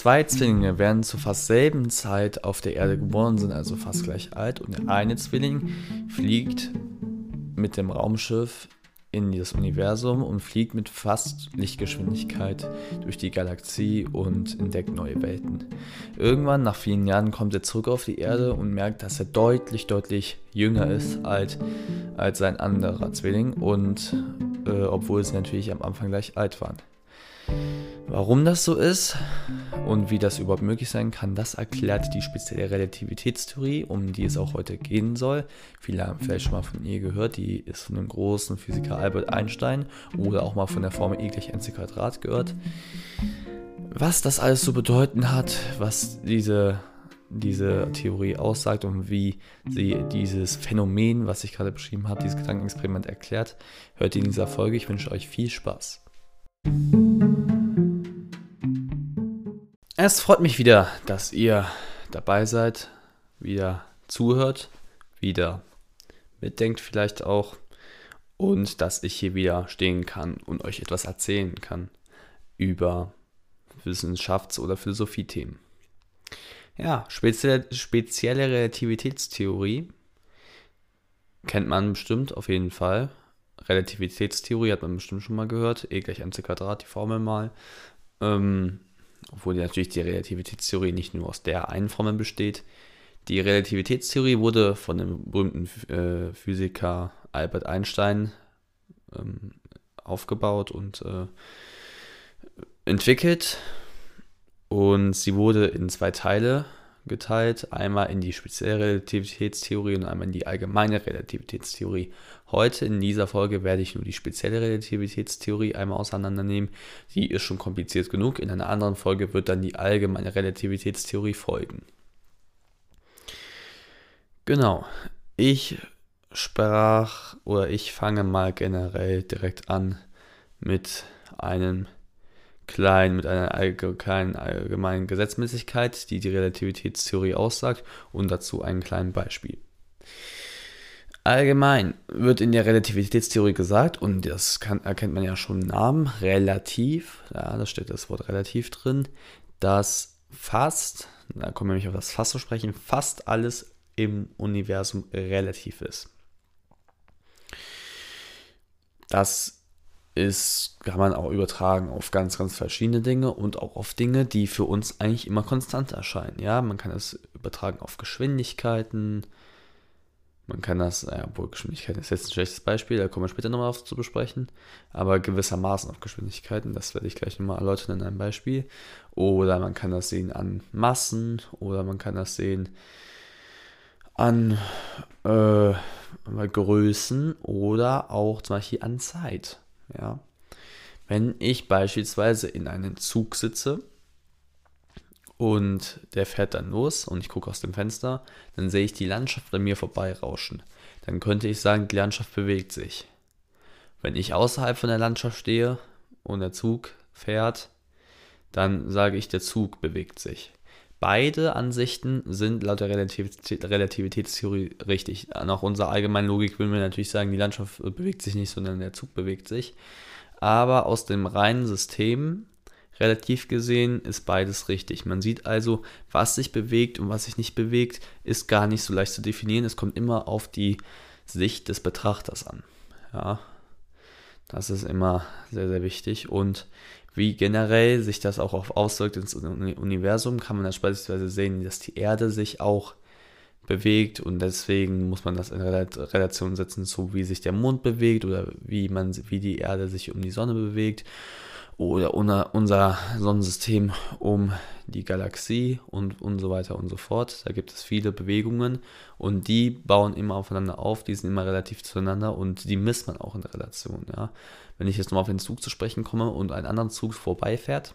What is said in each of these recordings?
Zwei Zwillinge werden zur fast selben Zeit auf der Erde geboren, sind also fast gleich alt und der eine Zwilling fliegt mit dem Raumschiff in das Universum und fliegt mit fast Lichtgeschwindigkeit durch die Galaxie und entdeckt neue Welten. Irgendwann, nach vielen Jahren, kommt er zurück auf die Erde und merkt, dass er deutlich, deutlich jünger ist als, als sein anderer Zwilling und äh, obwohl sie natürlich am Anfang gleich alt waren. Warum das so ist und wie das überhaupt möglich sein kann, das erklärt die spezielle Relativitätstheorie, um die es auch heute gehen soll. Viele haben vielleicht schon mal von ihr gehört, die ist von dem großen Physiker Albert Einstein oder auch mal von der Formel E gleich mc Quadrat gehört. Was das alles zu bedeuten hat, was diese, diese Theorie aussagt und wie sie dieses Phänomen, was ich gerade beschrieben habe, dieses Gedankenexperiment erklärt, hört ihr in dieser Folge. Ich wünsche euch viel Spaß. Es freut mich wieder, dass ihr dabei seid, wieder zuhört, wieder mitdenkt vielleicht auch und dass ich hier wieder stehen kann und euch etwas erzählen kann über Wissenschafts- oder Philosophiethemen. Ja, spezielle, spezielle Relativitätstheorie kennt man bestimmt auf jeden Fall. Relativitätstheorie hat man bestimmt schon mal gehört. E gleich mc Quadrat, die Formel mal. Ähm, obwohl natürlich die Relativitätstheorie nicht nur aus der einen Formel besteht. Die Relativitätstheorie wurde von dem berühmten äh, Physiker Albert Einstein ähm, aufgebaut und äh, entwickelt. Und sie wurde in zwei Teile geteilt. Einmal in die spezielle Relativitätstheorie und einmal in die allgemeine Relativitätstheorie. Heute in dieser Folge werde ich nur die spezielle Relativitätstheorie einmal auseinandernehmen. Die ist schon kompliziert genug. In einer anderen Folge wird dann die allgemeine Relativitätstheorie folgen. Genau. Ich sprach oder ich fange mal generell direkt an mit einem klein mit einer kleinen allgemeinen Gesetzmäßigkeit, die die Relativitätstheorie aussagt, und dazu ein kleines Beispiel. Allgemein wird in der Relativitätstheorie gesagt, und das kann, erkennt man ja schon im Namen, relativ, ja, da steht das Wort relativ drin, dass fast, da kommen wir nämlich auf das fast zu sprechen, fast alles im Universum relativ ist. Das ist, kann man auch übertragen auf ganz, ganz verschiedene Dinge und auch auf Dinge, die für uns eigentlich immer konstant erscheinen. Ja, man kann das übertragen auf Geschwindigkeiten. Man kann das, ja, obwohl Geschwindigkeit ist jetzt ein schlechtes Beispiel, da kommen wir später nochmal auf zu besprechen, aber gewissermaßen auf Geschwindigkeiten, das werde ich gleich nochmal erläutern in einem Beispiel. Oder man kann das sehen an Massen oder man kann das sehen an äh, Größen oder auch zum Beispiel an Zeit. Ja. Wenn ich beispielsweise in einem Zug sitze und der fährt dann los und ich gucke aus dem Fenster, dann sehe ich die Landschaft an mir vorbeirauschen. Dann könnte ich sagen, die Landschaft bewegt sich. Wenn ich außerhalb von der Landschaft stehe und der Zug fährt, dann sage ich, der Zug bewegt sich. Beide Ansichten sind laut der Relativitätstheorie richtig. Nach unserer allgemeinen Logik würden wir natürlich sagen, die Landschaft bewegt sich nicht, sondern der Zug bewegt sich. Aber aus dem reinen System, relativ gesehen, ist beides richtig. Man sieht also, was sich bewegt und was sich nicht bewegt, ist gar nicht so leicht zu definieren. Es kommt immer auf die Sicht des Betrachters an. Ja, das ist immer sehr, sehr wichtig. Und wie generell sich das auch auf auswirkt ins Universum, kann man das beispielsweise sehen, dass die Erde sich auch bewegt und deswegen muss man das in Relation setzen zu wie sich der Mond bewegt oder wie man wie die Erde sich um die Sonne bewegt oder unser Sonnensystem um die Galaxie und, und so weiter und so fort. Da gibt es viele Bewegungen und die bauen immer aufeinander auf, die sind immer relativ zueinander und die misst man auch in der Relation. Ja. Wenn ich jetzt nochmal auf den Zug zu sprechen komme und ein anderer Zug vorbeifährt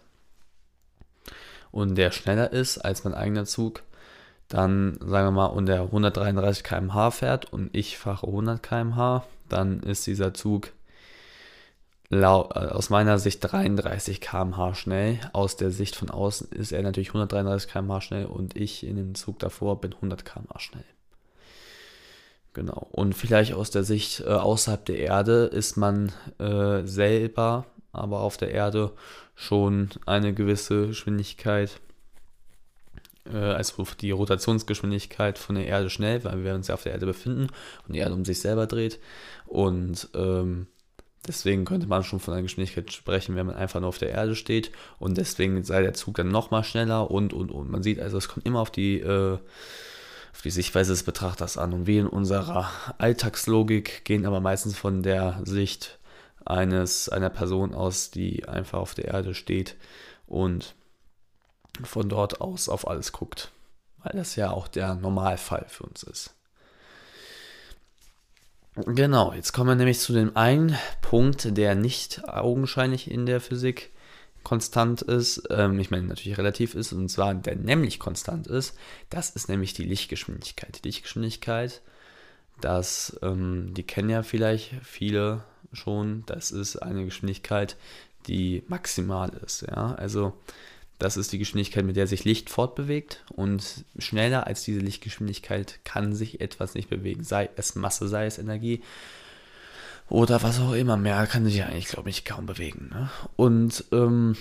und der schneller ist als mein eigener Zug, dann sagen wir mal, und der 133 km/h fährt und ich fahre 100 km/h, dann ist dieser Zug aus meiner Sicht 33 km/h schnell. Aus der Sicht von außen ist er natürlich 133 km/h schnell und ich in dem Zug davor bin 100 km/h schnell. Genau. Und vielleicht aus der Sicht äh, außerhalb der Erde ist man äh, selber, aber auf der Erde schon eine gewisse Geschwindigkeit äh, also die Rotationsgeschwindigkeit von der Erde schnell, weil wir uns ja auf der Erde befinden und die Erde um sich selber dreht. Und ähm, deswegen könnte man schon von einer Geschwindigkeit sprechen, wenn man einfach nur auf der Erde steht. Und deswegen sei der Zug dann nochmal schneller und, und, und. Man sieht also, es kommt immer auf die, äh, auf die Sichtweise des Betrachters an. Und wir in unserer Alltagslogik gehen aber meistens von der Sicht eines, einer Person aus, die einfach auf der Erde steht und von dort aus auf alles guckt. Weil das ja auch der Normalfall für uns ist. Genau, jetzt kommen wir nämlich zu dem einen Punkt, der nicht augenscheinlich in der Physik konstant ist, ähm, ich meine natürlich relativ ist, und zwar der nämlich konstant ist, das ist nämlich die Lichtgeschwindigkeit. Die Lichtgeschwindigkeit, das, ähm, die kennen ja vielleicht viele schon, das ist eine Geschwindigkeit, die maximal ist. Ja? Also das ist die Geschwindigkeit, mit der sich Licht fortbewegt und schneller als diese Lichtgeschwindigkeit kann sich etwas nicht bewegen, sei es Masse, sei es Energie oder was auch immer. Mehr kann sich eigentlich, glaube ich, kaum bewegen. Ne? Und ähm,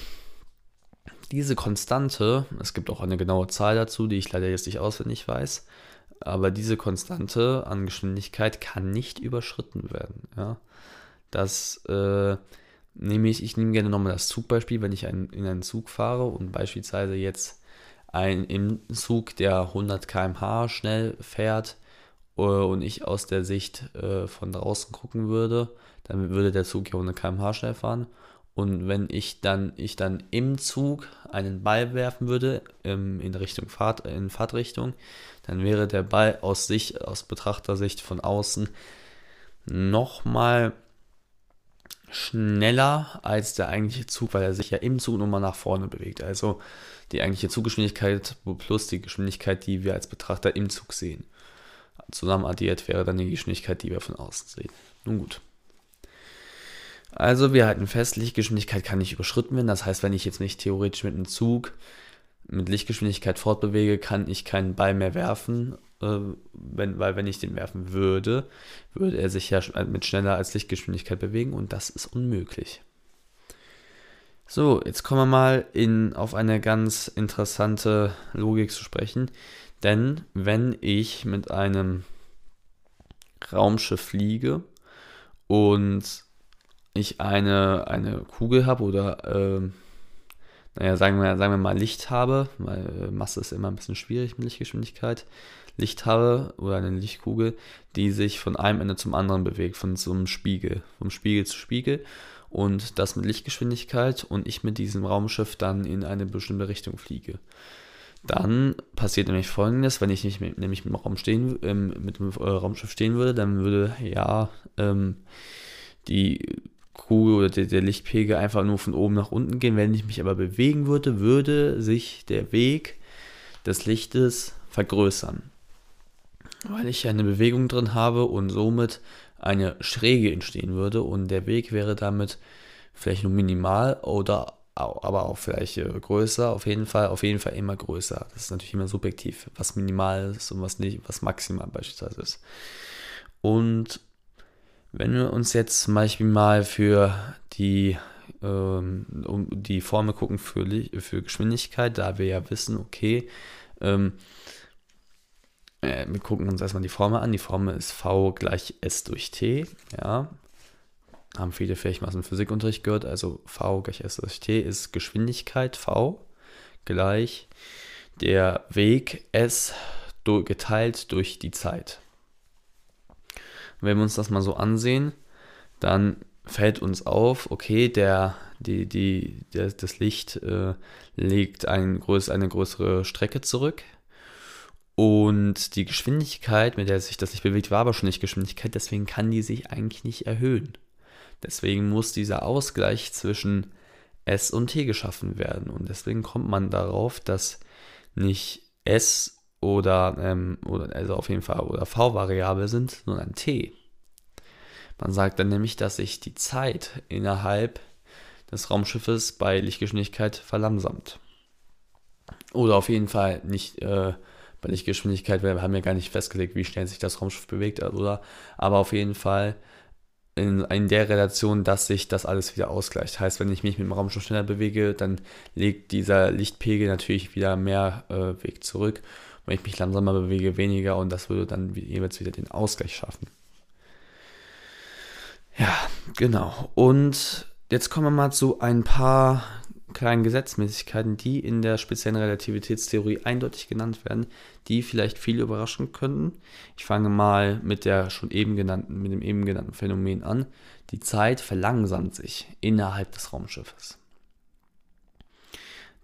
diese Konstante, es gibt auch eine genaue Zahl dazu, die ich leider jetzt nicht auswendig weiß, aber diese Konstante an Geschwindigkeit kann nicht überschritten werden. Ja? Das äh, nehme ich, nehme gerne nochmal das Zugbeispiel, wenn ich ein, in einen Zug fahre und beispielsweise jetzt ein im Zug, der 100 km/h schnell fährt äh, und ich aus der Sicht äh, von draußen gucken würde, dann würde der Zug ja 100 km/h schnell fahren. Und wenn ich dann, ich dann im Zug einen Ball werfen würde ähm, in Richtung Fahrt, in Fahrtrichtung, dann wäre der Ball aus Sicht, aus Betrachtersicht von außen nochmal schneller als der eigentliche Zug, weil er sich ja im Zug nochmal nach vorne bewegt. Also die eigentliche Zuggeschwindigkeit plus die Geschwindigkeit, die wir als Betrachter im Zug sehen. Zusammen addiert wäre dann die Geschwindigkeit, die wir von außen sehen. Nun gut. Also wir halten fest, Lichtgeschwindigkeit kann nicht überschritten werden. Das heißt, wenn ich jetzt nicht theoretisch mit einem Zug mit Lichtgeschwindigkeit fortbewege, kann ich keinen Ball mehr werfen, wenn, weil wenn ich den werfen würde, würde er sich ja mit schneller als Lichtgeschwindigkeit bewegen und das ist unmöglich. So, jetzt kommen wir mal in, auf eine ganz interessante Logik zu sprechen. Denn wenn ich mit einem Raumschiff fliege und ich eine, eine Kugel habe oder äh, naja, sagen wir, sagen wir mal Licht habe, weil Masse ist immer ein bisschen schwierig mit Lichtgeschwindigkeit, Licht habe oder eine Lichtkugel, die sich von einem Ende zum anderen bewegt, von so einem Spiegel, vom Spiegel zu Spiegel und das mit Lichtgeschwindigkeit und ich mit diesem Raumschiff dann in eine bestimmte Richtung fliege. Dann passiert nämlich folgendes, wenn ich nicht mit, nämlich mit dem, Raum stehen, ähm, mit dem äh, Raumschiff stehen würde, dann würde ja ähm, die Kugel oder der, der, Lichtpegel einfach nur von oben nach unten gehen. Wenn ich mich aber bewegen würde, würde sich der Weg des Lichtes vergrößern. Weil ich eine Bewegung drin habe und somit eine Schräge entstehen würde und der Weg wäre damit vielleicht nur minimal oder aber auch vielleicht äh, größer, auf jeden Fall, auf jeden Fall immer größer. Das ist natürlich immer subjektiv, was minimal ist und was nicht, was maximal beispielsweise ist. Und wenn wir uns jetzt zum Beispiel mal für die, ähm, um die Formel gucken für, für Geschwindigkeit, da wir ja wissen, okay, ähm, äh, wir gucken uns erstmal die Formel an. Die Formel ist V gleich S durch T. Ja, haben viele vielleicht mal aus dem Physikunterricht gehört. Also V gleich S durch T ist Geschwindigkeit V gleich der Weg S geteilt durch die Zeit wenn wir uns das mal so ansehen, dann fällt uns auf, okay, der, die, die, der, das Licht äh, legt ein eine größere Strecke zurück. Und die Geschwindigkeit, mit der sich das Licht bewegt, war aber schon nicht Geschwindigkeit, deswegen kann die sich eigentlich nicht erhöhen. Deswegen muss dieser Ausgleich zwischen S und T geschaffen werden. Und deswegen kommt man darauf, dass nicht S oder, ähm, oder also auf jeden Fall oder v-Variable sind, sondern t. Man sagt dann nämlich, dass sich die Zeit innerhalb des Raumschiffes bei Lichtgeschwindigkeit verlangsamt. Oder auf jeden Fall nicht äh, bei Lichtgeschwindigkeit, wir haben ja gar nicht festgelegt, wie schnell sich das Raumschiff bewegt, oder? Aber auf jeden Fall in, in der Relation, dass sich das alles wieder ausgleicht. Heißt, wenn ich mich mit dem Raumschiff schneller bewege, dann legt dieser Lichtpegel natürlich wieder mehr äh, Weg zurück. Wenn ich mich langsamer bewege, weniger und das würde dann jeweils wieder den Ausgleich schaffen. Ja, genau. Und jetzt kommen wir mal zu ein paar kleinen Gesetzmäßigkeiten, die in der speziellen Relativitätstheorie eindeutig genannt werden, die vielleicht viele überraschen könnten. Ich fange mal mit der schon eben genannten, mit dem eben genannten Phänomen an. Die Zeit verlangsamt sich innerhalb des Raumschiffes.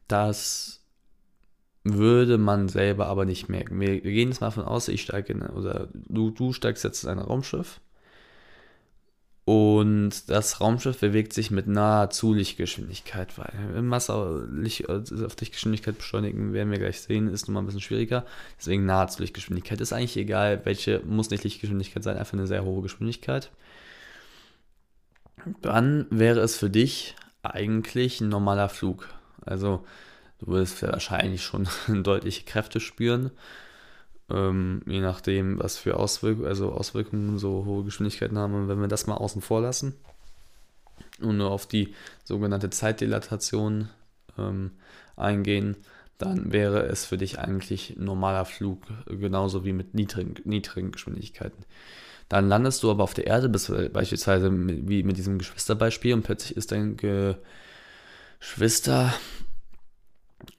Das würde man selber aber nicht merken. Wir, gehen jetzt mal davon aus, ich steige in, oder du, du steigst jetzt in ein Raumschiff und das Raumschiff bewegt sich mit nahezu Lichtgeschwindigkeit, weil Masse also auf Lichtgeschwindigkeit beschleunigen, werden wir gleich sehen, ist nun mal ein bisschen schwieriger. Deswegen nahezu Lichtgeschwindigkeit. Ist eigentlich egal, welche, muss nicht Lichtgeschwindigkeit sein, einfach eine sehr hohe Geschwindigkeit. Dann wäre es für dich eigentlich ein normaler Flug. Also du würdest wahrscheinlich schon deutliche Kräfte spüren ähm, je nachdem, was für Auswirkungen, also Auswirkungen so hohe Geschwindigkeiten haben. Und wenn wir das mal außen vor lassen und nur auf die sogenannte Zeitdilatation ähm, eingehen, dann wäre es für dich eigentlich ein normaler Flug, genauso wie mit niedrigen, niedrigen Geschwindigkeiten. Dann landest du aber auf der Erde, beispielsweise wie mit diesem Geschwisterbeispiel, und plötzlich ist dein Geschwister,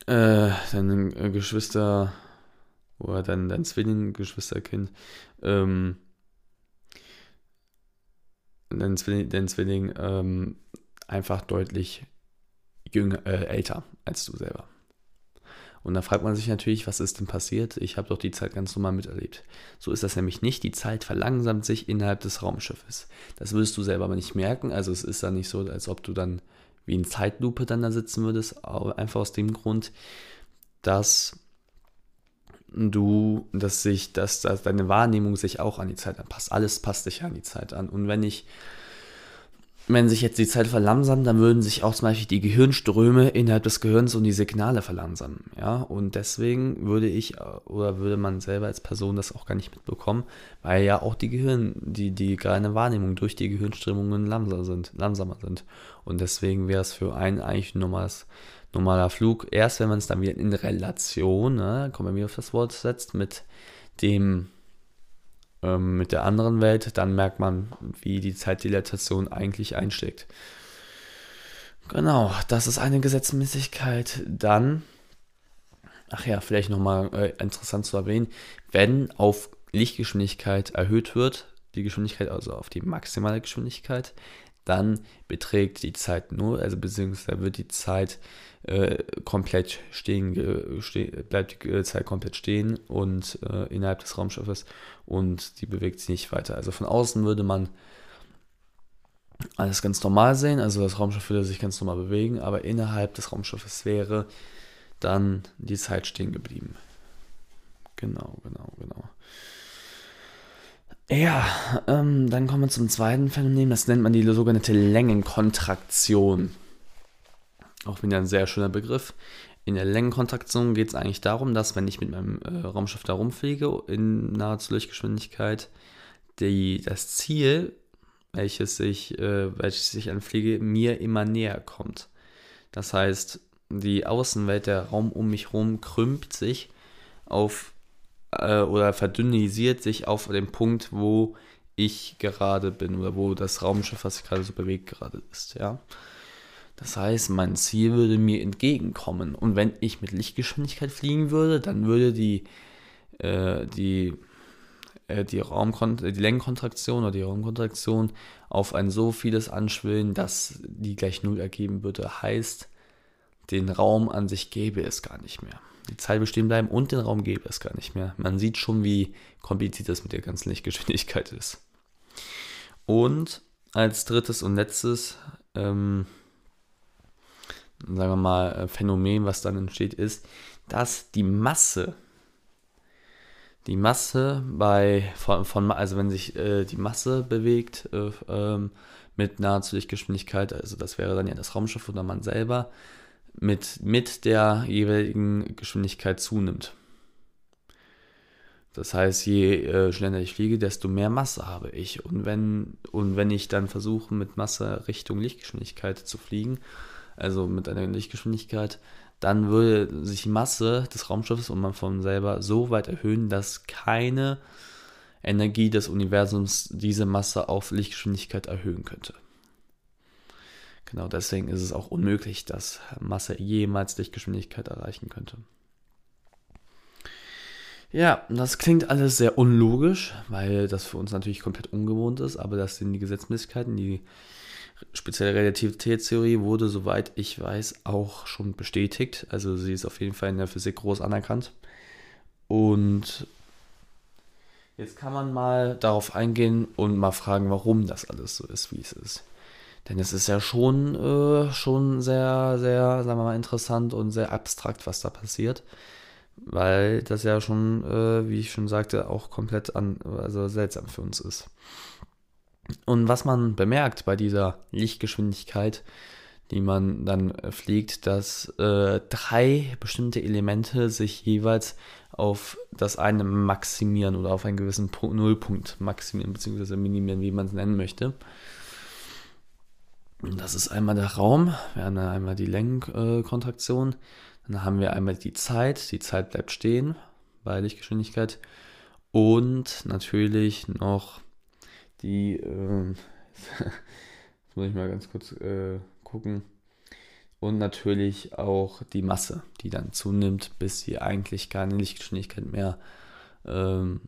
äh, dein Geschwister oder dein, dein Zwilling, Geschwisterkind, ähm, dein Zwilling, dein Zwilling ähm, einfach deutlich jünger, äh, älter als du selber. Und da fragt man sich natürlich, was ist denn passiert? Ich habe doch die Zeit ganz normal miterlebt. So ist das nämlich nicht. Die Zeit verlangsamt sich innerhalb des Raumschiffes. Das würdest du selber aber nicht merken. Also es ist dann nicht so, als ob du dann wie in Zeitlupe dann da sitzen würdest. Aber einfach aus dem Grund, dass du, dass sich, dass, dass deine Wahrnehmung sich auch an die Zeit anpasst. Alles passt sich an die Zeit an. Und wenn ich, wenn sich jetzt die Zeit verlangsamt, dann würden sich auch zum Beispiel die Gehirnströme innerhalb des Gehirns und die Signale verlangsamen. Ja, und deswegen würde ich oder würde man selber als Person das auch gar nicht mitbekommen, weil ja auch die Gehirn, die, die reine Wahrnehmung durch die Gehirnströmungen langsamer sind, langsamer sind. Und deswegen wäre es für einen eigentlich ein normales normaler Flug. Erst wenn man es dann wieder in Relation, ne, kommen wir auf das Wort setzt, mit dem ähm, mit der anderen Welt, dann merkt man, wie die Zeitdilatation eigentlich einschlägt. Genau, das ist eine Gesetzmäßigkeit. Dann, ach ja, vielleicht nochmal äh, interessant zu erwähnen, wenn auf Lichtgeschwindigkeit erhöht wird, die Geschwindigkeit also auf die maximale Geschwindigkeit, dann beträgt die Zeit nur, also beziehungsweise wird die Zeit äh, komplett stehen, ste bleibt die Zeit komplett stehen und äh, innerhalb des Raumschiffes und die bewegt sich nicht weiter. Also von außen würde man alles ganz normal sehen, also das Raumschiff würde sich ganz normal bewegen, aber innerhalb des Raumschiffes wäre dann die Zeit stehen geblieben. Genau, genau, genau. Ja, ähm, dann kommen wir zum zweiten Phänomen, das nennt man die sogenannte Längenkontraktion. Auch wieder ein sehr schöner Begriff. In der Längenkontraktion geht es eigentlich darum, dass wenn ich mit meinem äh, Raumschiff da rumfliege in nahezu Lichtgeschwindigkeit, die, das Ziel, welches ich, äh, welches ich anfliege, mir immer näher kommt. Das heißt, die Außenwelt, der Raum um mich herum krümmt sich auf äh, oder verdünnisiert sich auf dem Punkt, wo ich gerade bin oder wo das Raumschiff, was sich gerade so bewegt, gerade ist, ja. Das heißt, mein Ziel würde mir entgegenkommen. Und wenn ich mit Lichtgeschwindigkeit fliegen würde, dann würde die, äh, die, äh, die, Raumkont die Längenkontraktion oder die Raumkontraktion auf ein so vieles anschwillen, dass die gleich Null ergeben würde. Heißt, den Raum an sich gäbe es gar nicht mehr. Die Zeit bestehen bleiben und den Raum gäbe es gar nicht mehr. Man sieht schon, wie kompliziert das mit der ganzen Lichtgeschwindigkeit ist. Und als drittes und letztes ähm, sagen wir mal, äh, Phänomen, was dann entsteht, ist, dass die Masse, die Masse bei, von, von also wenn sich äh, die Masse bewegt äh, ähm, mit nahezu Lichtgeschwindigkeit, also das wäre dann ja das Raumschiff oder man selber, mit, mit der jeweiligen Geschwindigkeit zunimmt. Das heißt, je äh, schneller ich fliege, desto mehr Masse habe ich. Und wenn, und wenn ich dann versuche, mit Masse Richtung Lichtgeschwindigkeit zu fliegen, also mit einer Lichtgeschwindigkeit, dann würde sich die Masse des Raumschiffes und man von selber so weit erhöhen, dass keine Energie des Universums diese Masse auf Lichtgeschwindigkeit erhöhen könnte. Genau deswegen ist es auch unmöglich, dass Masse jemals Lichtgeschwindigkeit erreichen könnte. Ja, das klingt alles sehr unlogisch, weil das für uns natürlich komplett ungewohnt ist, aber das sind die Gesetzmäßigkeiten. Die spezielle Relativitätstheorie wurde, soweit ich weiß, auch schon bestätigt. Also sie ist auf jeden Fall in der Physik groß anerkannt. Und jetzt kann man mal darauf eingehen und mal fragen, warum das alles so ist, wie es ist. Denn es ist ja schon, äh, schon sehr, sehr, sagen wir mal, interessant und sehr abstrakt, was da passiert weil das ja schon, äh, wie ich schon sagte, auch komplett an, also seltsam für uns ist. Und was man bemerkt bei dieser Lichtgeschwindigkeit, die man dann fliegt, dass äh, drei bestimmte Elemente sich jeweils auf das eine maximieren oder auf einen gewissen Nullpunkt maximieren bzw. minimieren, wie man es nennen möchte. Das ist einmal der Raum, wir haben einmal die Lenkkontraktion, dann haben wir einmal die Zeit, die Zeit bleibt stehen bei Lichtgeschwindigkeit. Und natürlich noch die, äh, jetzt muss ich mal ganz kurz äh, gucken, und natürlich auch die Masse, die dann zunimmt, bis sie eigentlich keine Lichtgeschwindigkeit mehr ähm,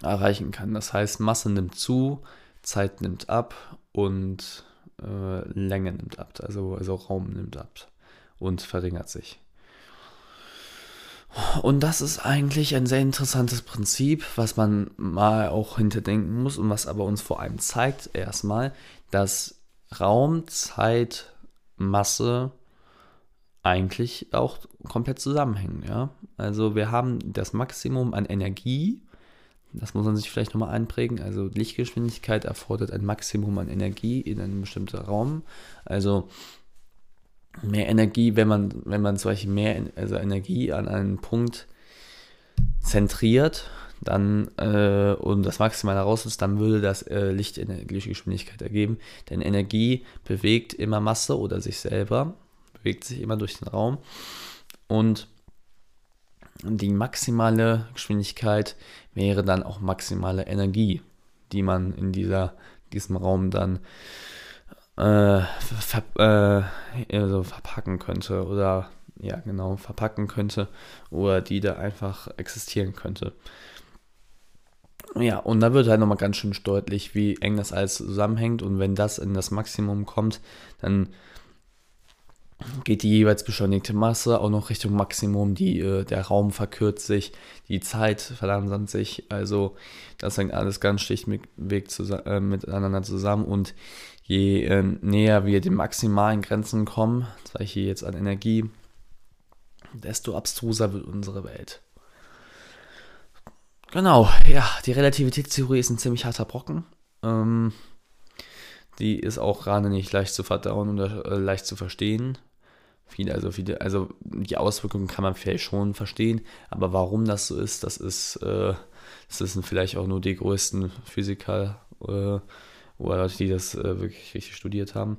erreichen kann. Das heißt, Masse nimmt zu, Zeit nimmt ab und äh, Länge nimmt ab, also, also Raum nimmt ab und verringert sich. Und das ist eigentlich ein sehr interessantes Prinzip, was man mal auch hinterdenken muss und was aber uns vor allem zeigt erstmal, dass Raum, Zeit, Masse eigentlich auch komplett zusammenhängen. Ja? Also wir haben das Maximum an Energie, das muss man sich vielleicht nochmal einprägen. Also Lichtgeschwindigkeit erfordert ein Maximum an Energie in einem bestimmten Raum. Also mehr Energie, wenn man, wenn man zum Beispiel mehr also Energie an einen Punkt zentriert, dann äh, und das Maximale raus ist, dann würde das äh, Licht Lichtgeschwindigkeit ergeben. Denn Energie bewegt immer Masse oder sich selber, bewegt sich immer durch den Raum. Und die maximale Geschwindigkeit wäre dann auch maximale Energie, die man in dieser, diesem Raum dann äh, ver äh, also verpacken könnte oder ja genau verpacken könnte oder die da einfach existieren könnte. Ja, und da wird halt nochmal ganz schön deutlich, wie eng das alles zusammenhängt und wenn das in das Maximum kommt, dann geht die jeweils beschleunigte Masse auch noch Richtung Maximum, die, äh, der Raum verkürzt sich, die Zeit verlangsamt sich, also das hängt alles ganz schlichtweg zusammen, äh, miteinander zusammen und je äh, näher wir den maximalen Grenzen kommen, zwar hier jetzt an Energie, desto abstruser wird unsere Welt. Genau, ja, die Relativitätstheorie ist ein ziemlich harter Brocken. Ähm, die ist auch gerade nicht leicht zu verdauen oder äh, leicht zu verstehen. Viele, also viele, also die Auswirkungen kann man vielleicht schon verstehen, aber warum das so ist, das ist, äh, das sind vielleicht auch nur die größten Physiker äh, oder Leute, die das äh, wirklich richtig studiert haben.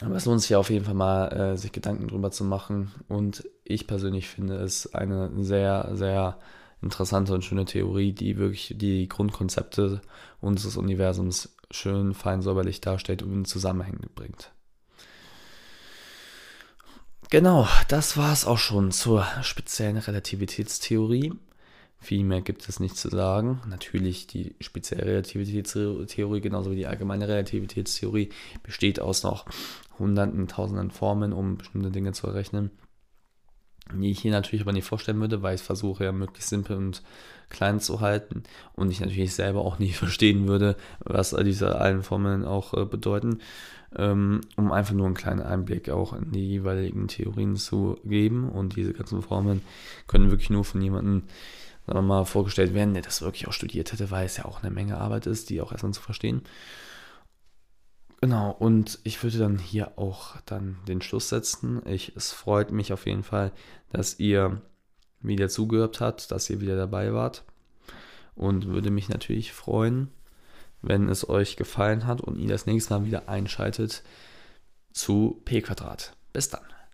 Aber es lohnt sich ja auf jeden Fall mal, äh, sich Gedanken drüber zu machen. Und ich persönlich finde es eine sehr, sehr interessante und schöne Theorie, die wirklich die Grundkonzepte unseres Universums schön fein säuberlich darstellt und in Zusammenhänge bringt. Genau, das war es auch schon zur speziellen Relativitätstheorie. Viel mehr gibt es nicht zu sagen. Natürlich die spezielle Relativitätstheorie, genauso wie die allgemeine Relativitätstheorie, besteht aus noch hunderten, tausenden Formeln, um bestimmte Dinge zu errechnen, die ich hier natürlich aber nicht vorstellen würde, weil ich versuche ja möglichst simpel und klein zu halten und ich natürlich selber auch nie verstehen würde, was diese allen Formeln auch äh, bedeuten, ähm, um einfach nur einen kleinen Einblick auch in die jeweiligen Theorien zu geben und diese ganzen Formeln können wirklich nur von jemandem sagen wir mal, vorgestellt werden, der das wirklich auch studiert hätte, weil es ja auch eine Menge Arbeit ist, die auch erstmal zu verstehen. Genau, und ich würde dann hier auch dann den Schluss setzen. Ich, es freut mich auf jeden Fall, dass ihr wieder zugehört habt, dass ihr wieder dabei wart. Und würde mich natürlich freuen, wenn es euch gefallen hat und ihr das nächste Mal wieder einschaltet zu P Quadrat. Bis dann.